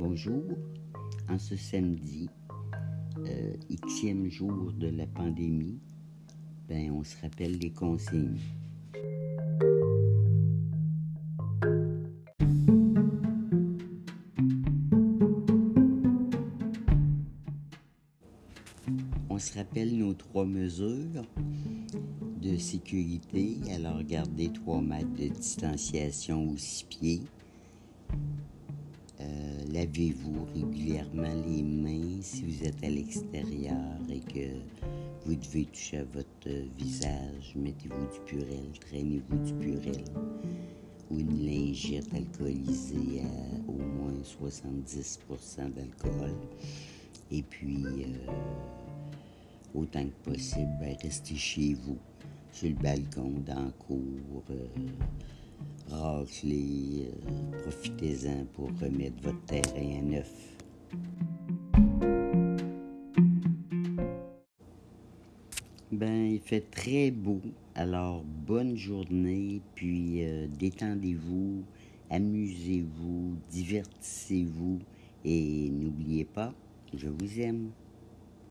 Bonjour. En ce samedi, euh, jour de la pandémie, ben, on se rappelle les consignes. On se rappelle nos trois mesures de sécurité. Alors, gardez 3 mètres de distanciation aux six pieds. Lavez-vous régulièrement les mains si vous êtes à l'extérieur et que vous devez toucher à votre visage? Mettez-vous du purel, traînez-vous du purel ou une lingette alcoolisée à au moins 70% d'alcool. Et puis, euh, autant que possible, ben, restez chez vous, sur le balcon, dans la cour. Euh, euh, pour remettre votre terrain à neuf. Ben, il fait très beau, alors bonne journée, puis euh, détendez-vous, amusez-vous, divertissez-vous et n'oubliez pas, je vous aime.